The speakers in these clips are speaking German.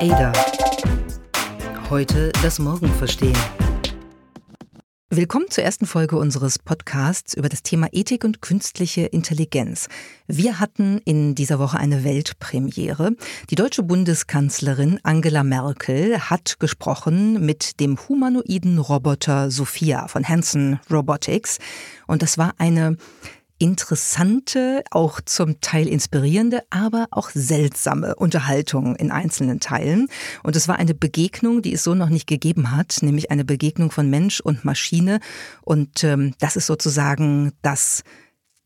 Ada. Heute das Morgen verstehen. Willkommen zur ersten Folge unseres Podcasts über das Thema Ethik und künstliche Intelligenz. Wir hatten in dieser Woche eine Weltpremiere. Die deutsche Bundeskanzlerin Angela Merkel hat gesprochen mit dem humanoiden Roboter Sophia von Hanson Robotics. Und das war eine interessante, auch zum Teil inspirierende, aber auch seltsame Unterhaltung in einzelnen Teilen. Und es war eine Begegnung, die es so noch nicht gegeben hat, nämlich eine Begegnung von Mensch und Maschine. Und ähm, das ist sozusagen das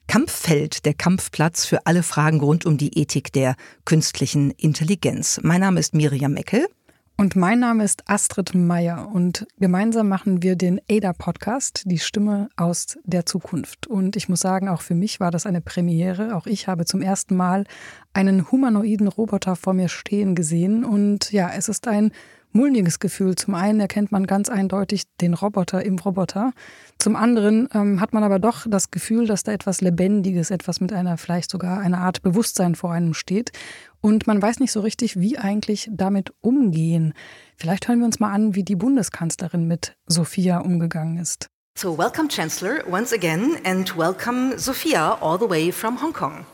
Kampffeld, der Kampfplatz für alle Fragen rund um die Ethik der künstlichen Intelligenz. Mein Name ist Miriam Meckel. Und mein Name ist Astrid Meyer und gemeinsam machen wir den ADA-Podcast, die Stimme aus der Zukunft. Und ich muss sagen, auch für mich war das eine Premiere. Auch ich habe zum ersten Mal einen humanoiden Roboter vor mir stehen gesehen. Und ja, es ist ein mulmiges Gefühl. Zum einen erkennt man ganz eindeutig den Roboter im Roboter. Zum anderen ähm, hat man aber doch das Gefühl, dass da etwas Lebendiges, etwas mit einer vielleicht sogar einer Art Bewusstsein vor einem steht. Und man weiß nicht so richtig, wie eigentlich damit umgehen. Vielleicht hören wir uns mal an, wie die Bundeskanzlerin mit Sophia umgegangen ist. So, welcome, Chancellor, once again, and welcome, Sophia, all the way from Hong Kong.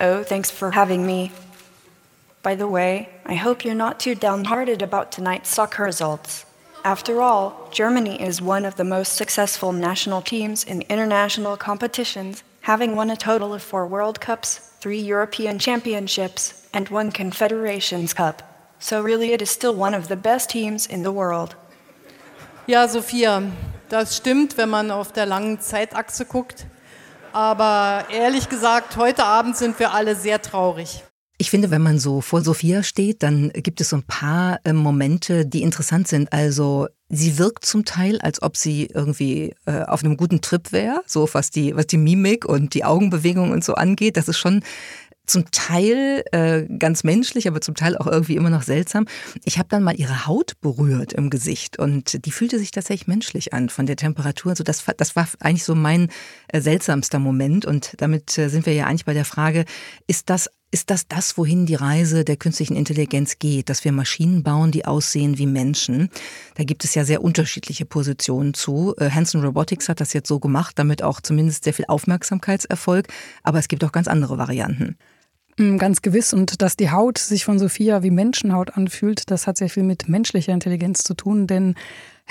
Oh, thanks for having me. By the way, I hope you're not too downhearted about tonight's soccer results. After all, Germany is one of the most successful national teams in international competitions, having won a total of four World Cups, three European Championships, and one Confederations Cup. So really it is still one of the best teams in the world. Ja, Sophia, das stimmt, wenn man auf der langen Zeitachse guckt. Aber ehrlich gesagt, heute Abend sind wir alle sehr traurig. Ich finde, wenn man so vor Sophia steht, dann gibt es so ein paar äh, Momente, die interessant sind. Also sie wirkt zum Teil, als ob sie irgendwie äh, auf einem guten Trip wäre, so was die, was die Mimik und die Augenbewegung und so angeht. Das ist schon zum Teil äh, ganz menschlich, aber zum Teil auch irgendwie immer noch seltsam. Ich habe dann mal ihre Haut berührt im Gesicht und die fühlte sich tatsächlich menschlich an von der Temperatur. Also das, das war eigentlich so mein äh, seltsamster Moment und damit äh, sind wir ja eigentlich bei der Frage, ist das ist das das, wohin die Reise der künstlichen Intelligenz geht, dass wir Maschinen bauen, die aussehen wie Menschen? Da gibt es ja sehr unterschiedliche Positionen zu. Äh, Hanson Robotics hat das jetzt so gemacht, damit auch zumindest sehr viel Aufmerksamkeitserfolg, aber es gibt auch ganz andere Varianten. Mm, ganz gewiss. Und dass die Haut sich von Sophia wie Menschenhaut anfühlt, das hat sehr viel mit menschlicher Intelligenz zu tun, denn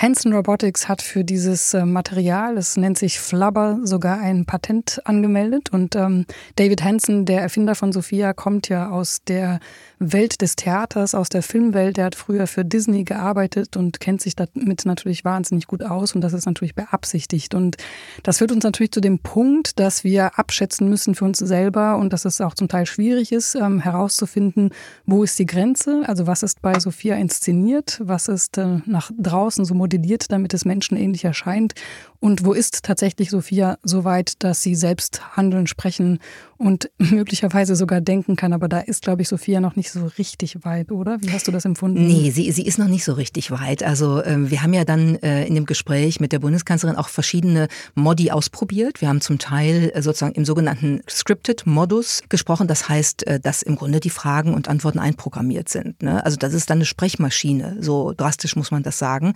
Hanson Robotics hat für dieses äh, Material, es nennt sich Flubber, sogar ein Patent angemeldet. Und ähm, David Hanson, der Erfinder von Sophia, kommt ja aus der Welt des Theaters, aus der Filmwelt. Der hat früher für Disney gearbeitet und kennt sich damit natürlich wahnsinnig gut aus. Und das ist natürlich beabsichtigt. Und das führt uns natürlich zu dem Punkt, dass wir abschätzen müssen für uns selber und dass es auch zum Teil schwierig ist, ähm, herauszufinden, wo ist die Grenze? Also was ist bei Sophia inszeniert? Was ist äh, nach draußen so modelliert, damit es menschenähnlich erscheint? Und wo ist tatsächlich Sophia so weit, dass sie selbst handeln, sprechen und möglicherweise sogar denken kann? Aber da ist, glaube ich, Sophia noch nicht so richtig weit, oder? Wie hast du das empfunden? Nee, sie, sie ist noch nicht so richtig weit. Also äh, wir haben ja dann äh, in dem Gespräch mit der Bundeskanzlerin auch verschiedene Modi ausprobiert. Wir haben zum Teil äh, sozusagen im sogenannten Scripted-Modus gesprochen. Das heißt, äh, dass im Grunde die Fragen und Antworten einprogrammiert sind. Ne? Also das ist dann eine Sprechmaschine. So drastisch muss man das sagen.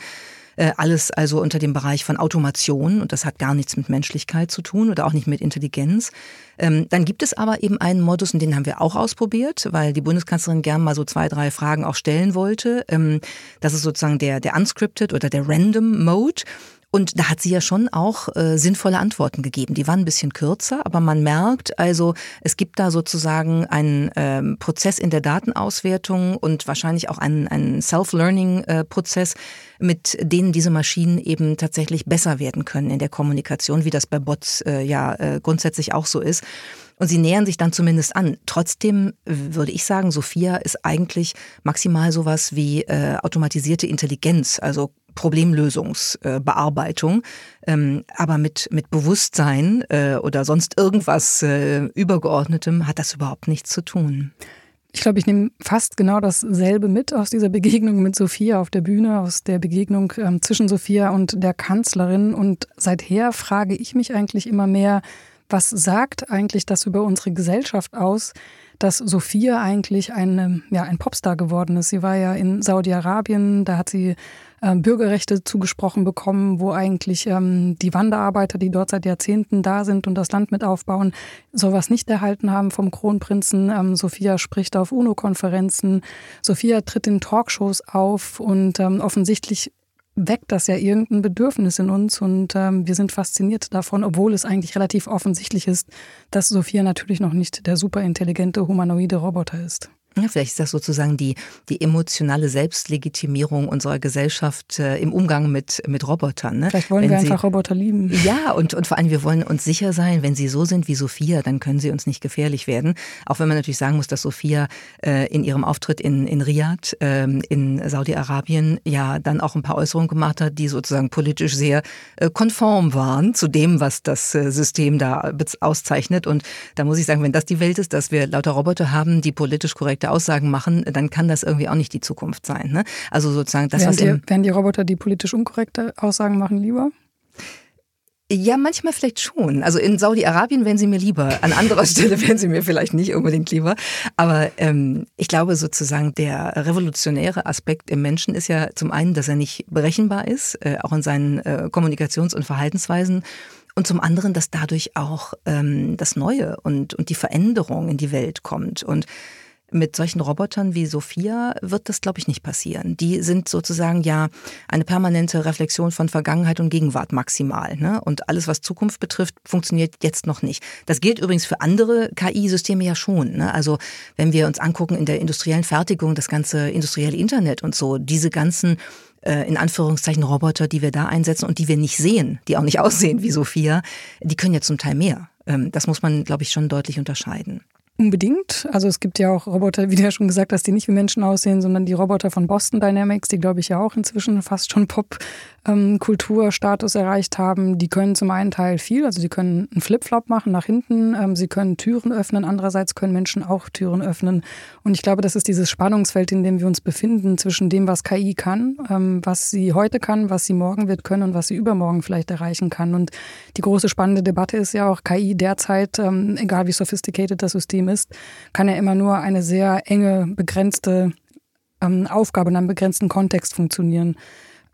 Äh, alles also unter dem Bereich von Automation und das hat gar nichts mit Menschlichkeit zu tun oder auch nicht mit Intelligenz. Ähm, dann gibt es aber eben einen Modus, und den haben wir auch ausprobiert, weil die Bundeskanzlerin gern mal so zwei, drei Fragen auch stellen wollte. Ähm, das ist sozusagen der, der Unscripted oder der Random Mode. Und da hat sie ja schon auch äh, sinnvolle Antworten gegeben. Die waren ein bisschen kürzer, aber man merkt also, es gibt da sozusagen einen ähm, Prozess in der Datenauswertung und wahrscheinlich auch einen, einen Self-Learning-Prozess, äh, mit denen diese Maschinen eben tatsächlich besser werden können in der Kommunikation, wie das bei Bots äh, ja äh, grundsätzlich auch so ist. Und sie nähern sich dann zumindest an. Trotzdem würde ich sagen, Sophia ist eigentlich maximal sowas wie äh, automatisierte Intelligenz, also Problemlösungsbearbeitung, ähm, aber mit, mit Bewusstsein äh, oder sonst irgendwas äh, Übergeordnetem hat das überhaupt nichts zu tun. Ich glaube, ich nehme fast genau dasselbe mit aus dieser Begegnung mit Sophia auf der Bühne, aus der Begegnung ähm, zwischen Sophia und der Kanzlerin. Und seither frage ich mich eigentlich immer mehr, was sagt eigentlich das über unsere Gesellschaft aus, dass Sophia eigentlich ein, ja, ein Popstar geworden ist. Sie war ja in Saudi-Arabien, da hat sie äh, Bürgerrechte zugesprochen bekommen, wo eigentlich ähm, die Wanderarbeiter, die dort seit Jahrzehnten da sind und das Land mit aufbauen, sowas nicht erhalten haben vom Kronprinzen. Ähm, Sophia spricht auf UNO-Konferenzen. Sophia tritt in Talkshows auf und ähm, offensichtlich weckt das ja irgendein Bedürfnis in uns und ähm, wir sind fasziniert davon, obwohl es eigentlich relativ offensichtlich ist, dass Sophia natürlich noch nicht der superintelligente humanoide Roboter ist. Ja, vielleicht ist das sozusagen die, die emotionale Selbstlegitimierung unserer Gesellschaft äh, im Umgang mit, mit Robotern. Ne? Vielleicht wollen wenn wir sie, einfach Roboter lieben. Ja, und, und vor allem, wir wollen uns sicher sein, wenn sie so sind wie Sophia, dann können sie uns nicht gefährlich werden. Auch wenn man natürlich sagen muss, dass Sophia äh, in ihrem Auftritt in, in Riyadh, äh, in Saudi-Arabien, ja dann auch ein paar Äußerungen gemacht hat, die sozusagen politisch sehr äh, konform waren zu dem, was das äh, System da auszeichnet. Und da muss ich sagen, wenn das die Welt ist, dass wir lauter Roboter haben, die politisch korrekt korrekte Aussagen machen, dann kann das irgendwie auch nicht die Zukunft sein. Ne? Also sozusagen das, was die, Werden die Roboter, die politisch unkorrekte Aussagen machen, lieber? Ja, manchmal vielleicht schon. Also in Saudi-Arabien wären sie mir lieber. An anderer Stelle wären sie mir vielleicht nicht unbedingt lieber. Aber ähm, ich glaube sozusagen, der revolutionäre Aspekt im Menschen ist ja zum einen, dass er nicht berechenbar ist, äh, auch in seinen äh, Kommunikations- und Verhaltensweisen. Und zum anderen, dass dadurch auch ähm, das Neue und, und die Veränderung in die Welt kommt. Und mit solchen Robotern wie Sophia wird das, glaube ich, nicht passieren. Die sind sozusagen ja eine permanente Reflexion von Vergangenheit und Gegenwart maximal. Ne? Und alles, was Zukunft betrifft, funktioniert jetzt noch nicht. Das gilt übrigens für andere KI-Systeme ja schon. Ne? Also wenn wir uns angucken in der industriellen Fertigung, das ganze industrielle Internet und so, diese ganzen äh, in Anführungszeichen Roboter, die wir da einsetzen und die wir nicht sehen, die auch nicht aussehen wie Sophia, die können ja zum Teil mehr. Ähm, das muss man, glaube ich, schon deutlich unterscheiden. Unbedingt. Also es gibt ja auch Roboter, wie du ja schon gesagt hast, die nicht wie Menschen aussehen, sondern die Roboter von Boston Dynamics, die glaube ich ja auch inzwischen fast schon Pop ähm, Kulturstatus erreicht haben, die können zum einen Teil viel, also sie können einen Flipflop machen nach hinten, ähm, sie können Türen öffnen, andererseits können Menschen auch Türen öffnen. Und ich glaube, das ist dieses Spannungsfeld, in dem wir uns befinden, zwischen dem, was KI kann, ähm, was sie heute kann, was sie morgen wird können und was sie übermorgen vielleicht erreichen kann. Und die große spannende Debatte ist ja auch, KI derzeit, ähm, egal wie sophisticated das System ist, kann ja immer nur eine sehr enge, begrenzte ähm, Aufgabe in einem begrenzten Kontext funktionieren.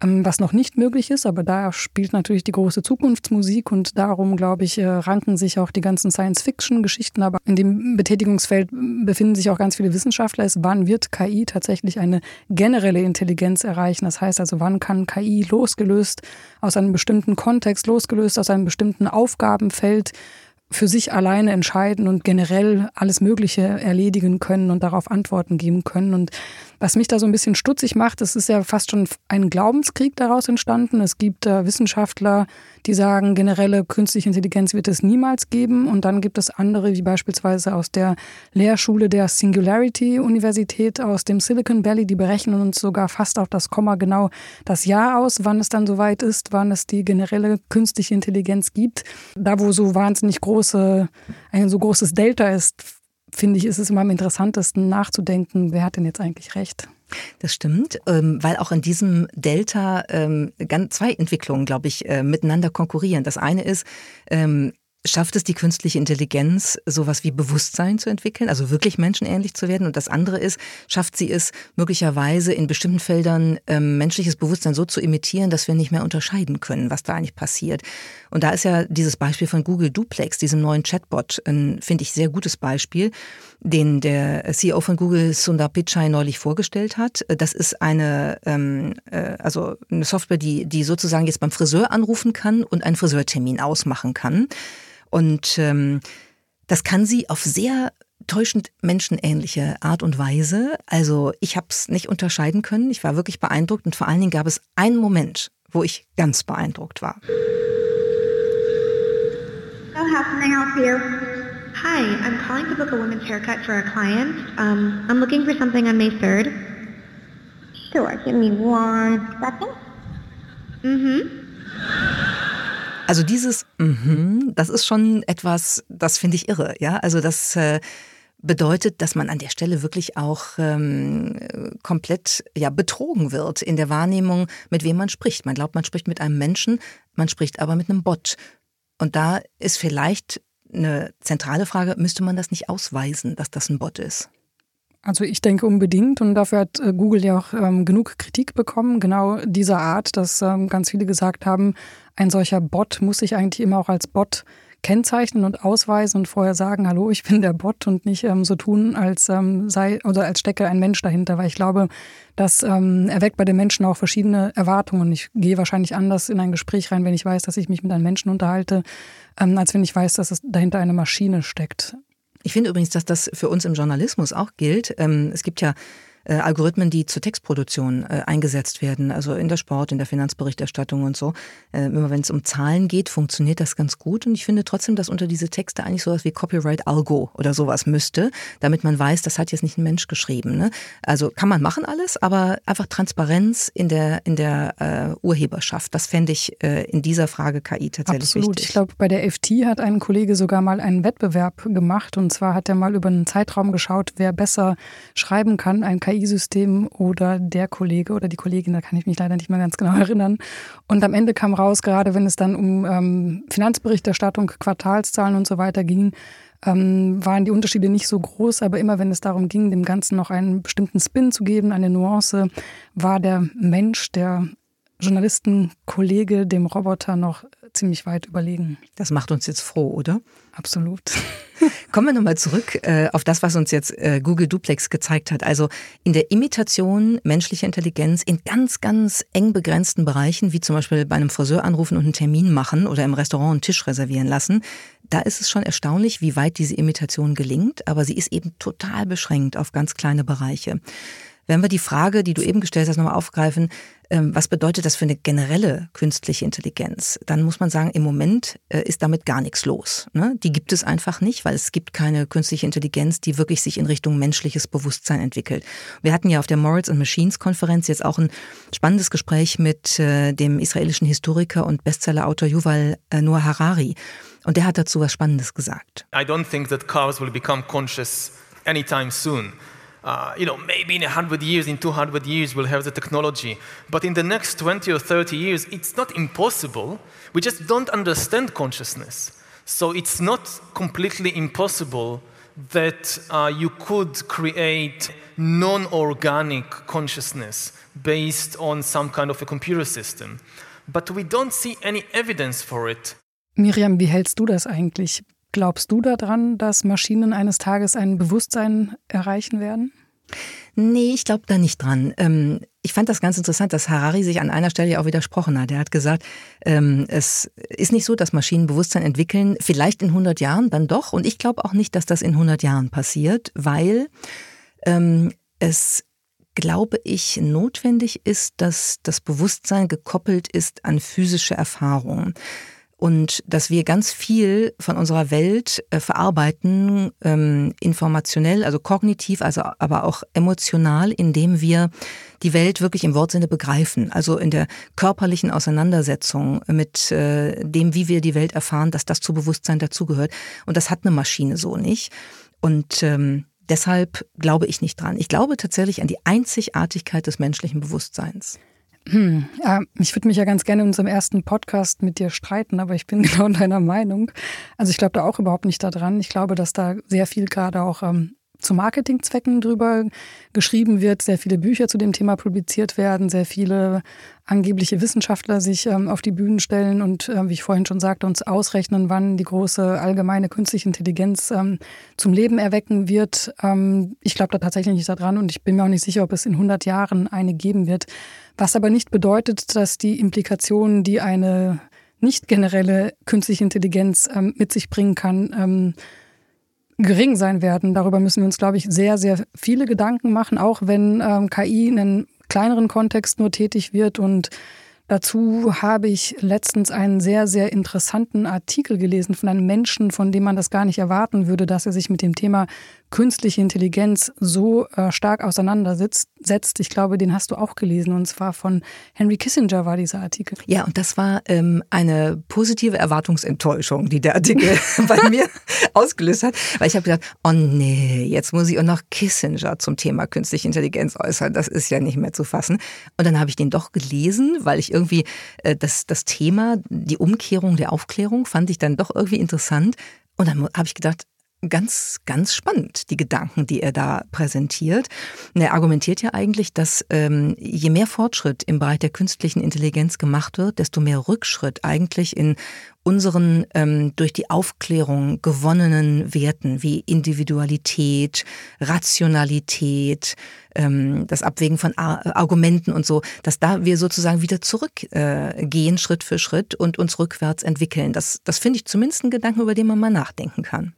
Ähm, was noch nicht möglich ist, aber da spielt natürlich die große Zukunftsmusik und darum, glaube ich, äh, ranken sich auch die ganzen Science-Fiction-Geschichten. Aber in dem Betätigungsfeld befinden sich auch ganz viele Wissenschaftler. Ist, wann wird KI tatsächlich eine generelle Intelligenz erreichen? Das heißt also, wann kann KI losgelöst aus einem bestimmten Kontext, losgelöst aus einem bestimmten Aufgabenfeld für sich alleine entscheiden und generell alles Mögliche erledigen können und darauf Antworten geben können. Und was mich da so ein bisschen stutzig macht, es ist ja fast schon ein Glaubenskrieg daraus entstanden. Es gibt äh, Wissenschaftler, die sagen, generelle künstliche Intelligenz wird es niemals geben. Und dann gibt es andere, wie beispielsweise aus der Lehrschule der Singularity Universität aus dem Silicon Valley, die berechnen uns sogar fast auf das Komma genau das Jahr aus, wann es dann soweit ist, wann es die generelle künstliche Intelligenz gibt. Da, wo so wahnsinnig große, ein so großes Delta ist, finde ich, ist es immer am interessantesten nachzudenken, wer hat denn jetzt eigentlich recht? Das stimmt, ähm, weil auch in diesem Delta ähm, zwei Entwicklungen, glaube ich, äh, miteinander konkurrieren. Das eine ist, ähm, schafft es die künstliche Intelligenz, sowas wie Bewusstsein zu entwickeln, also wirklich menschenähnlich zu werden? Und das andere ist, schafft sie es möglicherweise in bestimmten Feldern ähm, menschliches Bewusstsein so zu imitieren, dass wir nicht mehr unterscheiden können, was da eigentlich passiert? Und da ist ja dieses Beispiel von Google Duplex, diesem neuen Chatbot, ein, finde ich, sehr gutes Beispiel, den der CEO von Google Sundar Pichai neulich vorgestellt hat. Das ist eine, ähm, äh, also eine Software, die, die sozusagen jetzt beim Friseur anrufen kann und einen Friseurtermin ausmachen kann. Und ähm, das kann sie auf sehr täuschend menschenähnliche Art und Weise. Also ich habe es nicht unterscheiden können. Ich war wirklich beeindruckt und vor allen Dingen gab es einen Moment, wo ich ganz beeindruckt war. So? Hi, I'm calling to book a women's haircut for a client. Um, I'm looking for something on May 3rd. Sure, give me one second. Mhm. Also dieses mhm, das ist schon etwas, das finde ich irre, ja. Also das äh, bedeutet, dass man an der Stelle wirklich auch ähm, komplett ja betrogen wird in der Wahrnehmung, mit wem man spricht. Man glaubt, man spricht mit einem Menschen, man spricht aber mit einem Bot. Und da ist vielleicht eine zentrale Frage, müsste man das nicht ausweisen, dass das ein Bot ist? Also ich denke unbedingt und dafür hat äh, Google ja auch ähm, genug Kritik bekommen, genau dieser Art, dass ähm, ganz viele gesagt haben, ein solcher Bot muss sich eigentlich immer auch als Bot kennzeichnen und ausweisen und vorher sagen, hallo, ich bin der Bot und nicht ähm, so tun, als ähm, sei oder als stecke ein Mensch dahinter, weil ich glaube, das ähm, erweckt bei den Menschen auch verschiedene Erwartungen. Ich gehe wahrscheinlich anders in ein Gespräch rein, wenn ich weiß, dass ich mich mit einem Menschen unterhalte, ähm, als wenn ich weiß, dass es dahinter eine Maschine steckt. Ich finde übrigens, dass das für uns im Journalismus auch gilt. Ähm, es gibt ja äh, Algorithmen, die zur Textproduktion äh, eingesetzt werden, also in der Sport, in der Finanzberichterstattung und so. Äh, immer wenn es um Zahlen geht, funktioniert das ganz gut. Und ich finde trotzdem, dass unter diese Texte eigentlich sowas wie Copyright Algo oder sowas müsste, damit man weiß, das hat jetzt nicht ein Mensch geschrieben. Ne? Also kann man machen alles, aber einfach Transparenz in der, in der äh, Urheberschaft. Das fände ich äh, in dieser Frage KI tatsächlich Absolut. wichtig. Ich glaube, bei der FT hat ein Kollege sogar mal einen Wettbewerb gemacht. Und zwar hat er mal über einen Zeitraum geschaut, wer besser schreiben kann, ein KI KI-System oder der Kollege oder die Kollegin, da kann ich mich leider nicht mehr ganz genau erinnern. Und am Ende kam raus, gerade wenn es dann um ähm, Finanzberichterstattung, Quartalszahlen und so weiter ging, ähm, waren die Unterschiede nicht so groß, aber immer wenn es darum ging, dem Ganzen noch einen bestimmten Spin zu geben, eine Nuance, war der Mensch, der Journalistenkollege dem Roboter noch ziemlich weit überlegen. Das macht uns jetzt froh, oder? Absolut. Kommen wir nochmal zurück äh, auf das, was uns jetzt äh, Google Duplex gezeigt hat. Also in der Imitation menschlicher Intelligenz in ganz, ganz eng begrenzten Bereichen, wie zum Beispiel bei einem Friseur anrufen und einen Termin machen oder im Restaurant einen Tisch reservieren lassen, da ist es schon erstaunlich, wie weit diese Imitation gelingt, aber sie ist eben total beschränkt auf ganz kleine Bereiche. Wenn wir die Frage, die du eben gestellt hast, nochmal aufgreifen, ähm, was bedeutet das für eine generelle künstliche Intelligenz? Dann muss man sagen, im Moment äh, ist damit gar nichts los. Ne? Die gibt es einfach nicht, weil es gibt keine künstliche Intelligenz, die wirklich sich in Richtung menschliches Bewusstsein entwickelt. Wir hatten ja auf der Morals and Machines Konferenz jetzt auch ein spannendes Gespräch mit äh, dem israelischen Historiker und Bestsellerautor Yuval äh, Noah Harari. Und der hat dazu was Spannendes gesagt. I don't think that cars will become conscious anytime soon. Uh, you know, maybe in 100 years, in 200 years, we'll have the technology. But in the next 20 or 30 years, it's not impossible. We just don't understand consciousness. So it's not completely impossible that uh, you could create non organic consciousness based on some kind of a computer system. But we don't see any evidence for it. Miriam, wie hältst du das eigentlich? Glaubst du daran, dass Maschinen eines Tages ein Bewusstsein erreichen werden? Nee, ich glaube da nicht dran. Ähm, ich fand das ganz interessant, dass Harari sich an einer Stelle auch widersprochen hat. Er hat gesagt, ähm, es ist nicht so, dass Maschinen Bewusstsein entwickeln, vielleicht in 100 Jahren dann doch. Und ich glaube auch nicht, dass das in 100 Jahren passiert, weil ähm, es glaube ich, notwendig ist, dass das Bewusstsein gekoppelt ist an physische Erfahrungen und dass wir ganz viel von unserer Welt äh, verarbeiten, ähm, informationell, also kognitiv, also aber auch emotional, indem wir die Welt wirklich im Wortsinne begreifen, also in der körperlichen Auseinandersetzung mit äh, dem, wie wir die Welt erfahren, dass das zu Bewusstsein dazugehört. Und das hat eine Maschine so nicht. Und ähm, deshalb glaube ich nicht dran. Ich glaube tatsächlich an die Einzigartigkeit des menschlichen Bewusstseins. Hm, ja, ich würde mich ja ganz gerne in unserem ersten Podcast mit dir streiten, aber ich bin genau deiner Meinung. Also ich glaube da auch überhaupt nicht daran. Ich glaube, dass da sehr viel gerade auch ähm, zu Marketingzwecken drüber geschrieben wird, sehr viele Bücher zu dem Thema publiziert werden, sehr viele angebliche Wissenschaftler sich ähm, auf die Bühnen stellen und, äh, wie ich vorhin schon sagte, uns ausrechnen, wann die große allgemeine künstliche Intelligenz ähm, zum Leben erwecken wird. Ähm, ich glaube da tatsächlich nicht daran und ich bin mir auch nicht sicher, ob es in 100 Jahren eine geben wird. Was aber nicht bedeutet, dass die Implikationen, die eine nicht generelle künstliche Intelligenz ähm, mit sich bringen kann, ähm, gering sein werden. Darüber müssen wir uns, glaube ich, sehr, sehr viele Gedanken machen, auch wenn ähm, KI in einem kleineren Kontext nur tätig wird. Und dazu habe ich letztens einen sehr, sehr interessanten Artikel gelesen von einem Menschen, von dem man das gar nicht erwarten würde, dass er sich mit dem Thema künstliche Intelligenz so äh, stark auseinandersetzt. Ich glaube, den hast du auch gelesen und zwar von Henry Kissinger war dieser Artikel. Ja, und das war ähm, eine positive Erwartungsenttäuschung, die der Artikel bei mir ausgelöst hat, weil ich habe gedacht, oh nee, jetzt muss ich auch noch Kissinger zum Thema künstliche Intelligenz äußern. Das ist ja nicht mehr zu fassen. Und dann habe ich den doch gelesen, weil ich irgendwie äh, das, das Thema, die Umkehrung der Aufklärung fand ich dann doch irgendwie interessant. Und dann habe ich gedacht, ganz, ganz spannend, die Gedanken, die er da präsentiert. Er argumentiert ja eigentlich, dass ähm, je mehr Fortschritt im Bereich der künstlichen Intelligenz gemacht wird, desto mehr Rückschritt eigentlich in unseren ähm, durch die Aufklärung gewonnenen Werten wie Individualität, Rationalität, ähm, das Abwägen von Ar Argumenten und so, dass da wir sozusagen wieder zurückgehen äh, Schritt für Schritt und uns rückwärts entwickeln. Das, das finde ich zumindest ein Gedanken, über den man mal nachdenken kann.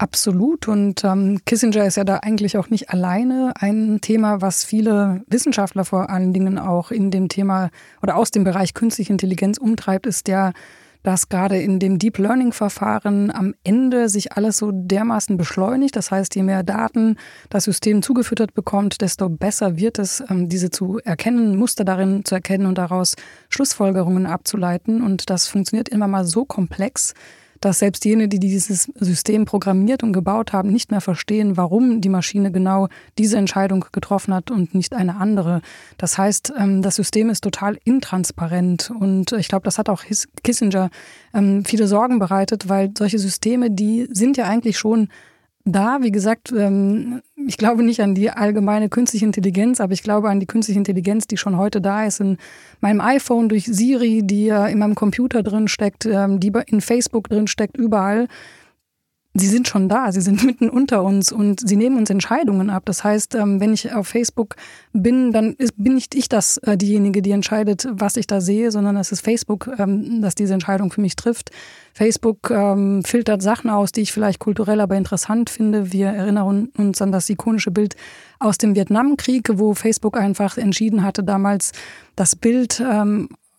Absolut. Und ähm, Kissinger ist ja da eigentlich auch nicht alleine. Ein Thema, was viele Wissenschaftler vor allen Dingen auch in dem Thema oder aus dem Bereich künstliche Intelligenz umtreibt, ist der, dass gerade in dem Deep Learning-Verfahren am Ende sich alles so dermaßen beschleunigt. Das heißt, je mehr Daten das System zugefüttert bekommt, desto besser wird es, ähm, diese zu erkennen, Muster darin zu erkennen und daraus Schlussfolgerungen abzuleiten. Und das funktioniert immer mal so komplex, dass selbst jene, die dieses System programmiert und gebaut haben, nicht mehr verstehen, warum die Maschine genau diese Entscheidung getroffen hat und nicht eine andere. Das heißt, ähm, das System ist total intransparent und ich glaube, das hat auch Kissinger ähm, viele Sorgen bereitet, weil solche Systeme, die sind ja eigentlich schon da, wie gesagt, ähm, ich glaube nicht an die allgemeine künstliche Intelligenz, aber ich glaube an die künstliche Intelligenz, die schon heute da ist. In meinem iPhone durch Siri, die in meinem Computer drin steckt, ähm, die in Facebook drin steckt, überall sie sind schon da, sie sind mitten unter uns und sie nehmen uns Entscheidungen ab. Das heißt, ähm, wenn ich auf Facebook bin, dann bin nicht ich das äh, diejenige, die entscheidet, was ich da sehe, sondern es ist Facebook, ähm, das diese Entscheidung für mich trifft. Facebook ähm, filtert Sachen aus, die ich vielleicht kulturell aber interessant finde. Wir erinnern uns an das ikonische Bild aus dem Vietnamkrieg, wo Facebook einfach entschieden hatte, damals das Bild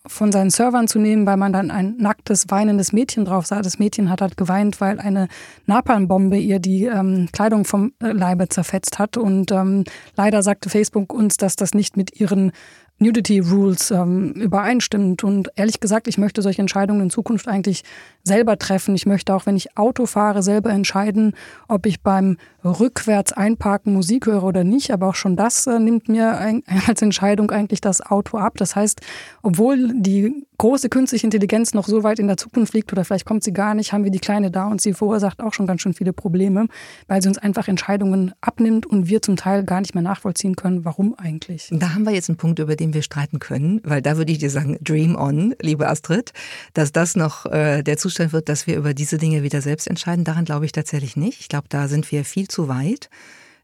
von seinen Servern zu nehmen, weil man dann ein nacktes, weinendes Mädchen drauf sah. Das Mädchen hat halt geweint, weil eine Napalmbombe ihr die ähm, Kleidung vom äh, Leibe zerfetzt hat. Und ähm, leider sagte Facebook uns, dass das nicht mit ihren Nudity Rules ähm, übereinstimmt. Und ehrlich gesagt, ich möchte solche Entscheidungen in Zukunft eigentlich selber treffen. Ich möchte auch, wenn ich Auto fahre, selber entscheiden, ob ich beim rückwärts einparken Musik höre oder nicht. Aber auch schon das äh, nimmt mir ein, als Entscheidung eigentlich das Auto ab. Das heißt, obwohl die große künstliche Intelligenz noch so weit in der Zukunft liegt oder vielleicht kommt sie gar nicht, haben wir die kleine da und sie verursacht auch schon ganz schön viele Probleme, weil sie uns einfach Entscheidungen abnimmt und wir zum Teil gar nicht mehr nachvollziehen können, warum eigentlich. Da haben wir jetzt einen Punkt, über den wir streiten können, weil da würde ich dir sagen, dream on, liebe Astrid, dass das noch äh, der Zustand wird, dass wir über diese Dinge wieder selbst entscheiden. Daran glaube ich tatsächlich nicht. Ich glaube, da sind wir viel zu weit.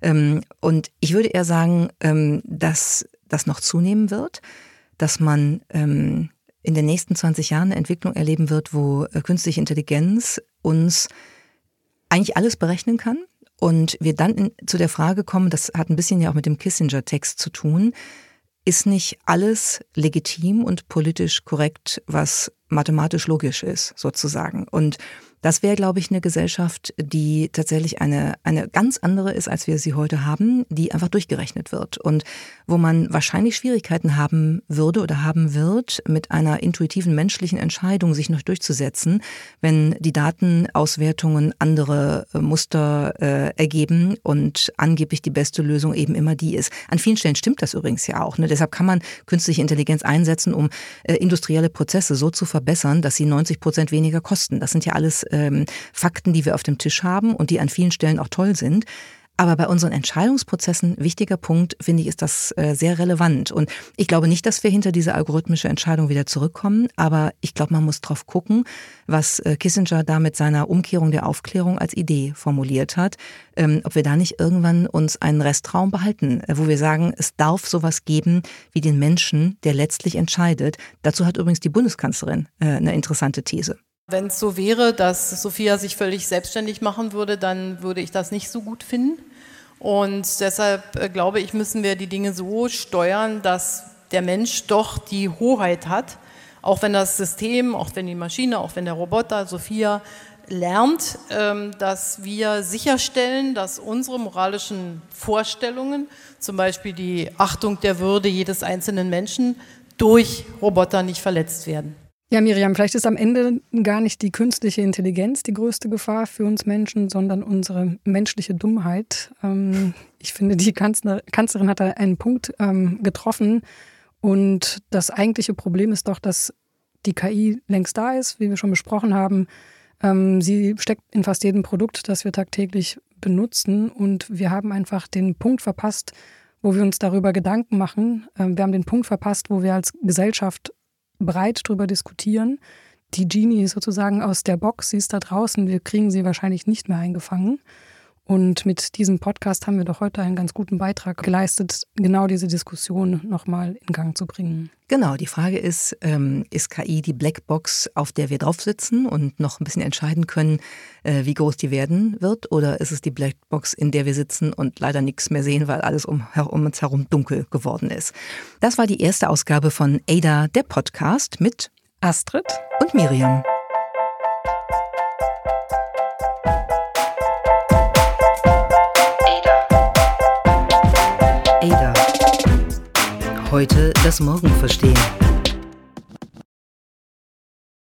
Ähm, und ich würde eher sagen, ähm, dass das noch zunehmen wird, dass man ähm, in den nächsten 20 Jahren eine Entwicklung erleben wird, wo äh, künstliche Intelligenz uns eigentlich alles berechnen kann und wir dann in, zu der Frage kommen, das hat ein bisschen ja auch mit dem Kissinger-Text zu tun, ist nicht alles legitim und politisch korrekt, was mathematisch logisch ist, sozusagen. Und das wäre, glaube ich, eine Gesellschaft, die tatsächlich eine, eine ganz andere ist, als wir sie heute haben, die einfach durchgerechnet wird und wo man wahrscheinlich Schwierigkeiten haben würde oder haben wird, mit einer intuitiven menschlichen Entscheidung sich noch durchzusetzen, wenn die Datenauswertungen andere äh, Muster äh, ergeben und angeblich die beste Lösung eben immer die ist. An vielen Stellen stimmt das übrigens ja auch. Ne? Deshalb kann man künstliche Intelligenz einsetzen, um äh, industrielle Prozesse so zu verbessern, dass sie 90 Prozent weniger kosten. Das sind ja alles ähm, Fakten, die wir auf dem Tisch haben und die an vielen Stellen auch toll sind. Aber bei unseren Entscheidungsprozessen, wichtiger Punkt, finde ich, ist das äh, sehr relevant. Und ich glaube nicht, dass wir hinter diese algorithmische Entscheidung wieder zurückkommen. Aber ich glaube, man muss drauf gucken, was äh, Kissinger da mit seiner Umkehrung der Aufklärung als Idee formuliert hat. Ähm, ob wir da nicht irgendwann uns einen Restraum behalten, äh, wo wir sagen, es darf sowas geben wie den Menschen, der letztlich entscheidet. Dazu hat übrigens die Bundeskanzlerin eine interessante These. Wenn es so wäre, dass Sophia sich völlig selbstständig machen würde, dann würde ich das nicht so gut finden. Und deshalb äh, glaube ich, müssen wir die Dinge so steuern, dass der Mensch doch die Hoheit hat, auch wenn das System, auch wenn die Maschine, auch wenn der Roboter Sophia lernt, ähm, dass wir sicherstellen, dass unsere moralischen Vorstellungen, zum Beispiel die Achtung der Würde jedes einzelnen Menschen, durch Roboter nicht verletzt werden. Ja, Miriam, vielleicht ist am Ende gar nicht die künstliche Intelligenz die größte Gefahr für uns Menschen, sondern unsere menschliche Dummheit. Ähm, ich finde, die Kanzlerin hat da einen Punkt ähm, getroffen. Und das eigentliche Problem ist doch, dass die KI längst da ist, wie wir schon besprochen haben. Ähm, sie steckt in fast jedem Produkt, das wir tagtäglich benutzen. Und wir haben einfach den Punkt verpasst, wo wir uns darüber Gedanken machen. Wir haben den Punkt verpasst, wo wir als Gesellschaft breit darüber diskutieren. Die Genie ist sozusagen aus der Box, sie ist da draußen, wir kriegen sie wahrscheinlich nicht mehr eingefangen. Und mit diesem Podcast haben wir doch heute einen ganz guten Beitrag geleistet, genau diese Diskussion nochmal in Gang zu bringen. Genau, die Frage ist, ähm, ist KI die Blackbox, auf der wir drauf sitzen und noch ein bisschen entscheiden können, äh, wie groß die werden wird? Oder ist es die Blackbox, in der wir sitzen und leider nichts mehr sehen, weil alles um, um uns herum dunkel geworden ist? Das war die erste Ausgabe von Ada, der Podcast mit Astrid und Miriam. Heute das Morgen verstehen.